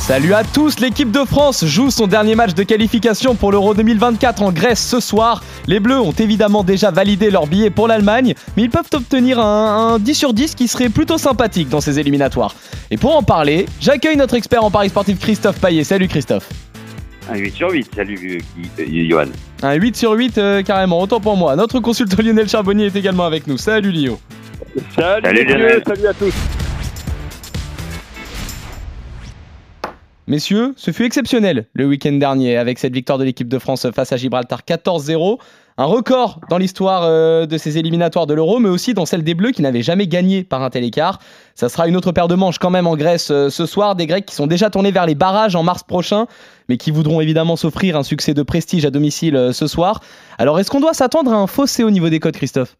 Salut à tous, l'équipe de France joue son dernier match de qualification pour l'Euro 2024 en Grèce ce soir. Les Bleus ont évidemment déjà validé leur billet pour l'Allemagne, mais ils peuvent obtenir un, un 10 sur 10 qui serait plutôt sympathique dans ces éliminatoires. Et pour en parler, j'accueille notre expert en paris sportif Christophe Paillet. Salut Christophe. Un 8 sur 8, salut euh, Johan. Un 8 sur 8 euh, carrément, autant pour moi. Notre consultant Lionel Charbonnier est également avec nous. Salut Lio. Salut, Salut, Lionel. salut à tous. Messieurs, ce fut exceptionnel le week-end dernier avec cette victoire de l'équipe de France face à Gibraltar 14-0. Un record dans l'histoire euh, de ces éliminatoires de l'Euro, mais aussi dans celle des Bleus qui n'avaient jamais gagné par un tel écart. Ça sera une autre paire de manches quand même en Grèce euh, ce soir. Des Grecs qui sont déjà tournés vers les barrages en mars prochain, mais qui voudront évidemment s'offrir un succès de prestige à domicile euh, ce soir. Alors est-ce qu'on doit s'attendre à un fossé au niveau des codes, Christophe?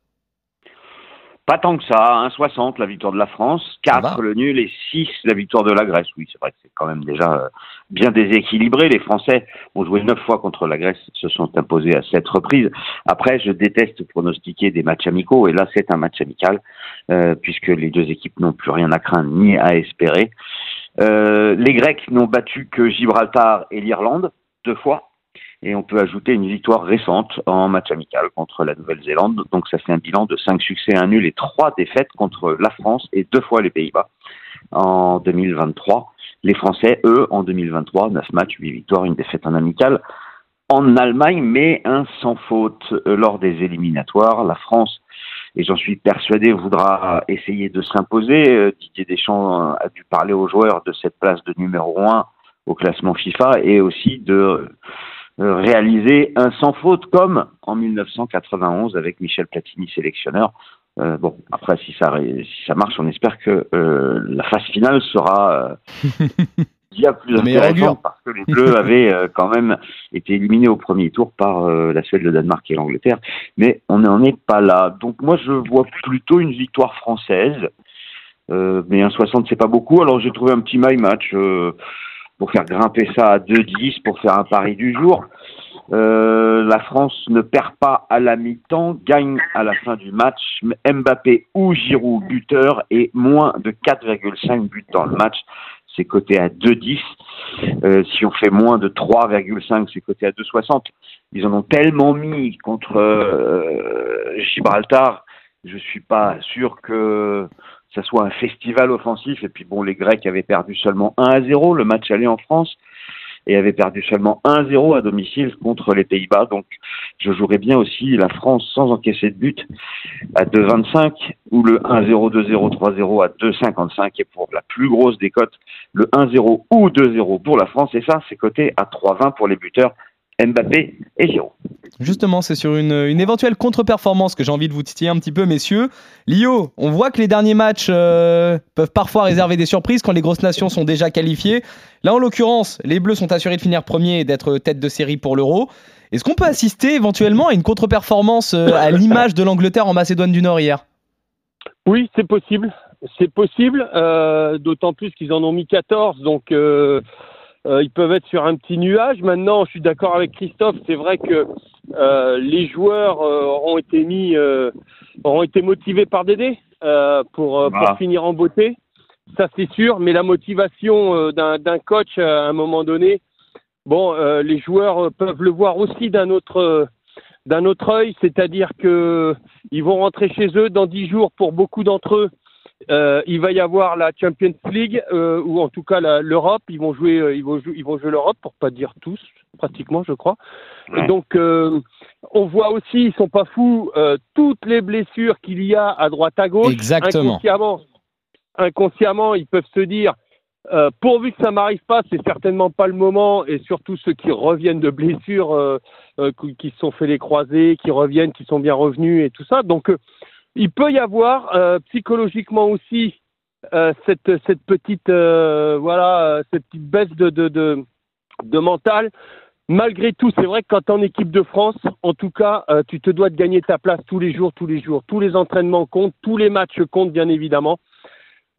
Pas tant que ça, 1,60 la victoire de la France, va. 4 le nul et 6 la victoire de la Grèce. Oui, c'est vrai que c'est quand même déjà euh, bien déséquilibré. Les Français ont joué 9 fois contre la Grèce, se sont imposés à 7 reprises. Après, je déteste pronostiquer des matchs amicaux, et là c'est un match amical, euh, puisque les deux équipes n'ont plus rien à craindre ni à espérer. Euh, les Grecs n'ont battu que Gibraltar et l'Irlande, deux fois. Et on peut ajouter une victoire récente en match amical contre la Nouvelle-Zélande. Donc ça fait un bilan de 5 succès, un nul et 3 défaites contre la France et deux fois les Pays-Bas en 2023. Les Français, eux, en 2023, 9 matchs, 8 victoires, une défaite en amical en Allemagne, mais un sans faute lors des éliminatoires. La France, et j'en suis persuadé, voudra essayer de s'imposer. Euh, Didier Deschamps euh, a dû parler aux joueurs de cette place de numéro 1 au classement FIFA et aussi de réaliser un sans faute comme en 1991 avec Michel Platini sélectionneur. Euh, bon, après si ça si ça marche, on espère que euh, la phase finale sera euh, bien plus intéressante parce que les Bleus avaient euh, quand même été éliminés au premier tour par euh, la Suède, le Danemark et l'Angleterre, mais on n'en est pas là. Donc moi je vois plutôt une victoire française, euh, mais un 60 c'est pas beaucoup. Alors j'ai trouvé un petit my match. Pour faire grimper ça à 2-10, pour faire un pari du jour. Euh, la France ne perd pas à la mi-temps, gagne à la fin du match. Mbappé ou Giroud buteur et moins de 4,5 buts dans le match. C'est coté à 2,10. Euh, si on fait moins de 3,5, c'est coté à 2,60. Ils en ont tellement mis contre euh, Gibraltar, je suis pas sûr que ça soit un festival offensif. Et puis bon, les Grecs avaient perdu seulement 1 à 0 le match aller en France et avaient perdu seulement 1-0 à domicile contre les Pays-Bas. Donc, je jouerais bien aussi la France sans encaisser de but à 2,25 ou le 1-0, 2-0, 3-0 à 2,55 et pour la plus grosse des cotes, le 1-0 ou 2-0 pour la France. Et ça, c'est coté à 3,20 pour les buteurs Mbappé et Giroud. Justement, c'est sur une, une éventuelle contre-performance que j'ai envie de vous titiller un petit peu, messieurs. Lio, on voit que les derniers matchs euh, peuvent parfois réserver des surprises quand les grosses nations sont déjà qualifiées. Là, en l'occurrence, les Bleus sont assurés de finir premier et d'être tête de série pour l'Euro. Est-ce qu'on peut assister éventuellement à une contre-performance euh, à l'image de l'Angleterre en Macédoine du Nord hier? Oui, c'est possible. C'est possible, euh, d'autant plus qu'ils en ont mis 14, donc euh, ils peuvent être sur un petit nuage. Maintenant, je suis d'accord avec Christophe, c'est vrai que euh, les joueurs euh, auront été mis, euh, auront été motivés par Dédé euh, pour, euh, pour Voilà. finir en beauté. Ça, c'est sûr, mais la motivation euh, d'un d'un coach à un moment donné, bon, euh, les joueurs peuvent le voir aussi d'un autre, d'un autre œil, c'est-à-dire que ils vont rentrer chez eux dans dix jours pour beaucoup d'entre eux. Euh, il va y avoir la Champions League euh, ou en tout cas l'Europe. Ils vont jouer, euh, ils vont jouer, ils vont jouer l'Europe pour pas dire tous, pratiquement, je crois. Ouais. Donc on voit aussi, ils sont pas fous, toutes les blessures qu'il y a à droite à gauche. Exactement. Inconsciemment, inconsciemment, ils peuvent se dire. pourvu que ça m'arrive pas, c'est certainement pas le moment, et surtout ceux qui reviennent de blessures, qui se sont fait les croisés, qui reviennent, qui sont bien revenus et tout ça. Donc, il peut y avoir euh, psychologiquement aussi euh, cette, cette petite euh, voilà cette petite baisse de, de, de, de mental. Malgré tout, c'est vrai que quand tu en équipe de France, en tout cas, euh, tu te dois de gagner ta place tous les jours, tous les jours. Tous les entraînements comptent, tous les matchs comptent, bien évidemment.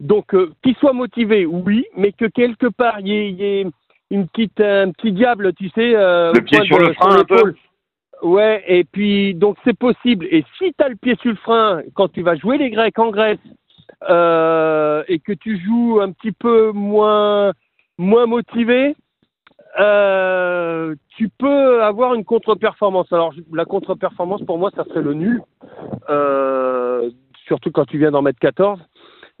Donc, euh, qu'il soit motivé, oui, mais que quelque part, il y ait, y ait une petite, un petit diable, tu sais, euh, Le pied sur de- le frein, un peu. Ouais, et puis, donc c'est possible. Et si tu as le pied sur le frein, quand tu vas jouer les Grecs en Grèce, euh, et que tu joues un petit peu moins, moins motivé, euh, tu peux avoir une contre-performance. Alors, la contre-performance, pour moi, ça serait le nul, euh, surtout quand tu viens d'en mettre 14.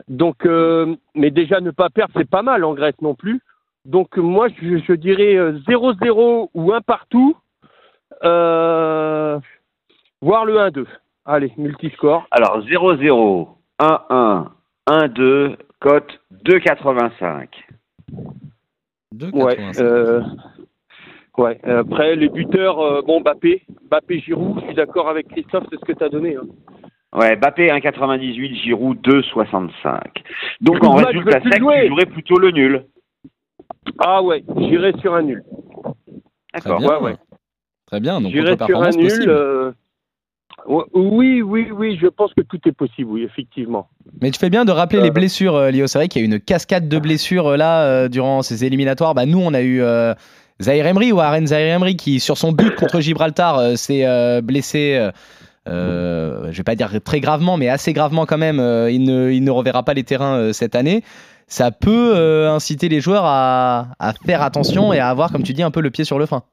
Donc, euh, mais déjà, ne pas perdre, c'est pas mal en Grèce non plus. Donc, moi, je, je dirais euh, 0-0 ou un partout, euh, voire le 1-2. Allez, multiscore. Alors 0-0, 1-1, 1-2, cote 2,85. Ouais. 2,85. Euh, ouais. Après, les buteurs, euh, bon, Bappé, Bappé, Giroud, je suis d'accord avec Christophe, c'est ce que tu as donné. hein. Ouais, Bappé 1,98, Giroud 2,65. Donc en résultat sec, jouer. tu jouerais plutôt le nul. Ah ouais, j'irai sur un nul. Très D'accord. bien. ouais, ouais. Très bien. Donc, J'irai sur un nul. possible. euh, ouais, oui, oui, oui, je pense que tout est possible, oui, effectivement. Mais tu fais bien de rappeler Euh, les blessures, euh, Lio. C'est vrai qu'il y a eu une cascade de blessures euh, là euh, durant ces éliminatoires. Bah, nous, on a eu euh, Zahir Emery ou Aren Zahir Emery qui, sur son but contre Gibraltar, s'est blessé. je vais pas dire très gravement, mais assez gravement quand même. il, ne, il ne reverra pas les terrains cette année. Ça peut inciter les joueurs à, à faire attention et à avoir, comme tu dis, un peu le pied sur le frein.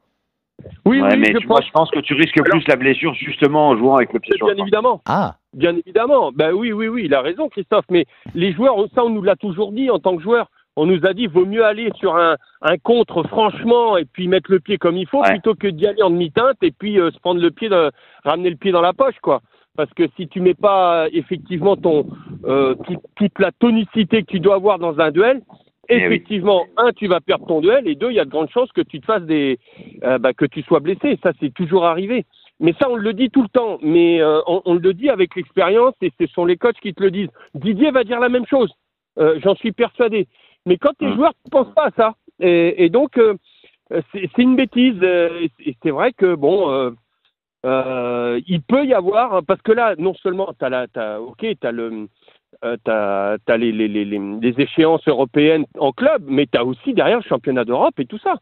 Oui, Ouais, oui, mais je tu pense. je pense que tu risques Alors- plus la blessure justement en jouant avec le pied sur le Bien évidemment. Ah, Bien évidemment. Ben oui, oui, oui, il a raison, Christophe. Mais les joueurs, ça, on nous l'a toujours dit en tant que joueur. On nous a dit, vaut mieux aller sur un, un contre, franchement, et puis mettre le pied comme il faut, Ouais. plutôt que d'y aller en demi-teinte et puis euh, se prendre le pied, de, ramener le pied dans la poche, quoi. Parce que si tu mets pas euh, effectivement ton euh, tout- toute la tonicité que tu dois avoir dans un duel, Eh oui. effectivement, un, tu vas perdre ton duel, et deux, il y a de grandes chances que tu te fasses des, euh, bah, que tu sois blessé. Ça, c'est toujours arrivé. Mais ça, on le dit tout le temps. Mais euh, on, on le dit avec l'expérience et ce sont les coachs qui te le disent. Didier va dire la même chose. Euh, J'en suis persuadé. Mais quand tu es Mm. joueur, tu ne penses pas à ça. Et, et donc, euh, c'est une bêtise. euh, Et c'est vrai que, bon, euh, euh, il peut y avoir, parce que là, non seulement tu as, la, t'as- ok, t'as le, euh, t'as, t'as les, les, les, les- les échéances européennes en club, mais tu as aussi derrière le championnat d'Europe et tout ça.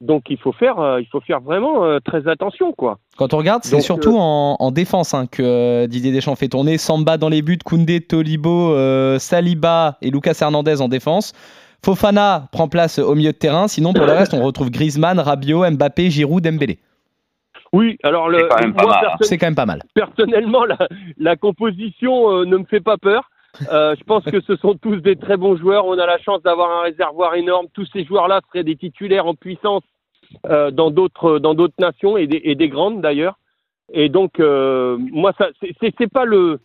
Donc il faut faire, euh, il faut faire vraiment euh, très attention, quoi. Quand on regarde, c'est surtout en, en défense hein, que euh, Didier Deschamps fait tourner. Samba dans les buts, Koundé, Tolibo, euh, Saliba et Lucas Hernandez en défense. Fofana prend place au milieu de terrain. Sinon, pour le reste, on retrouve Griezmann, Rabiot, Mbappé, Giroud, Dembélé. Oui, alors le, C'est quand même pas mal, perso- C'est quand même pas mal. personnellement, la, la composition euh, ne me fait pas peur. Euh, je pense que ce sont tous des très bons joueurs. On a la chance d'avoir un réservoir énorme. Tous ces joueurs-là seraient des titulaires en puissance euh, dans d'autres dans d'autres nations et des, et des grandes d'ailleurs. Et donc, euh, moi, ça, c'est- pas le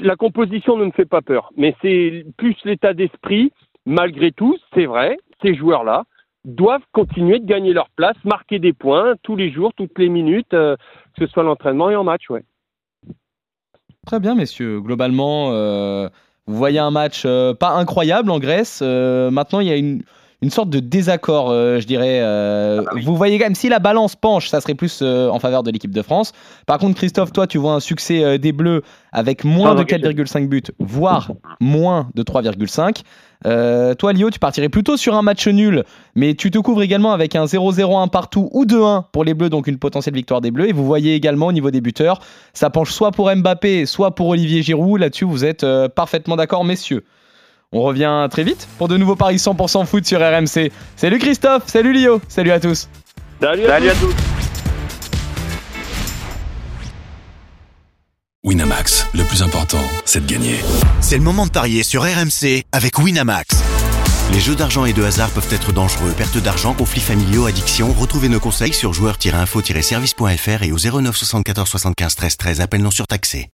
la composition ne me fait pas peur, mais c'est plus l'état d'esprit. Malgré tout, c'est vrai, ces joueurs-là doivent continuer de gagner leur place, marquer des points tous les jours, toutes les minutes, que ce soit l'entraînement et en match, ouais. Très bien, messieurs. Globalement, euh, vous voyez un match euh, pas incroyable en Grèce. Euh, maintenant, il y a une, une sorte de désaccord, euh, je dirais. Euh, Vous voyez quand même, si la balance penche, ça serait plus euh, en faveur de l'équipe de France. Par contre, Christophe, toi, tu vois un succès euh, des Bleus avec moins de enquête. 4,5 buts, voire moins de 3,5. Euh, toi, Lio, tu partirais plutôt sur un match nul, mais tu te couvres également avec un 0-0-1 partout ou 2-1 pour les Bleus, donc une potentielle victoire des Bleus. Et vous voyez également au niveau des buteurs, ça penche soit pour Mbappé, soit pour Olivier Giroud. Là-dessus, vous êtes euh, parfaitement d'accord, messieurs. On revient très vite pour de nouveaux paris 100% foot sur RMC. Salut Christophe, salut Lio, salut à tous. Salut, à Salut à tous. tous. Winamax, le plus important, c'est de gagner. C'est le moment de parier sur RMC avec Winamax. Les jeux d'argent et de hasard peuvent être dangereux. Perte d'argent, conflits familiaux, addiction. Retrouvez nos conseils sur joueurs-info-service.fr et au 09 74 75 13 13. Appel non surtaxé.